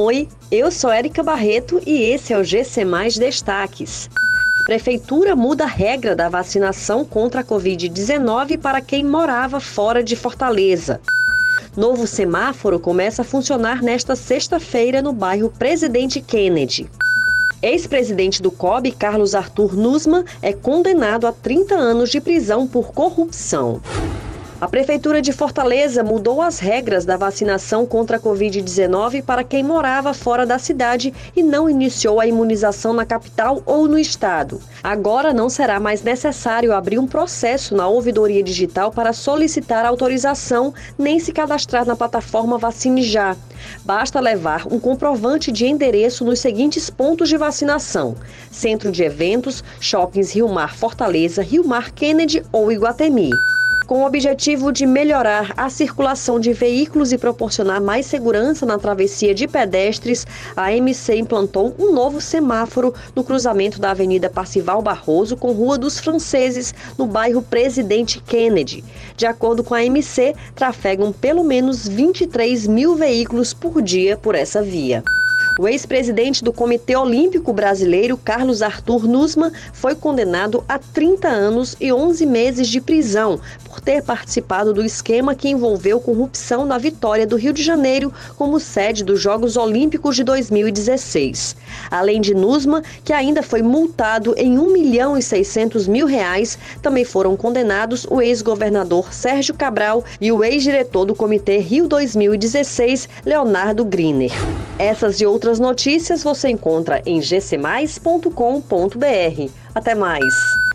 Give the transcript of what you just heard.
Oi, eu sou Érica Barreto e esse é o GC Mais Destaques. Prefeitura muda a regra da vacinação contra a Covid-19 para quem morava fora de Fortaleza. Novo semáforo começa a funcionar nesta sexta-feira no bairro Presidente Kennedy. Ex-presidente do COB, Carlos Arthur Nussmann, é condenado a 30 anos de prisão por corrupção. A Prefeitura de Fortaleza mudou as regras da vacinação contra a Covid-19 para quem morava fora da cidade e não iniciou a imunização na capital ou no estado. Agora não será mais necessário abrir um processo na ouvidoria digital para solicitar autorização nem se cadastrar na plataforma Vacine Já. Basta levar um comprovante de endereço nos seguintes pontos de vacinação: Centro de Eventos, Shoppings Rio Mar Fortaleza, Rio Mar Kennedy ou Iguatemi. Com o objetivo de melhorar a circulação de veículos e proporcionar mais segurança na travessia de pedestres, a MC implantou um novo semáforo no cruzamento da Avenida Parcival Barroso com Rua dos Franceses, no bairro Presidente Kennedy. De acordo com a MC, trafegam pelo menos 23 mil veículos por dia por essa via. O ex-presidente do Comitê Olímpico Brasileiro, Carlos Arthur Nussmann, foi condenado a 30 anos e 11 meses de prisão ter participado do esquema que envolveu corrupção na vitória do Rio de Janeiro como sede dos Jogos Olímpicos de 2016. Além de Nussmann, que ainda foi multado em 1 milhão e 600 mil reais, também foram condenados o ex-governador Sérgio Cabral e o ex-diretor do Comitê Rio 2016, Leonardo Griner. Essas e outras notícias você encontra em gcmais.com.br. Até mais!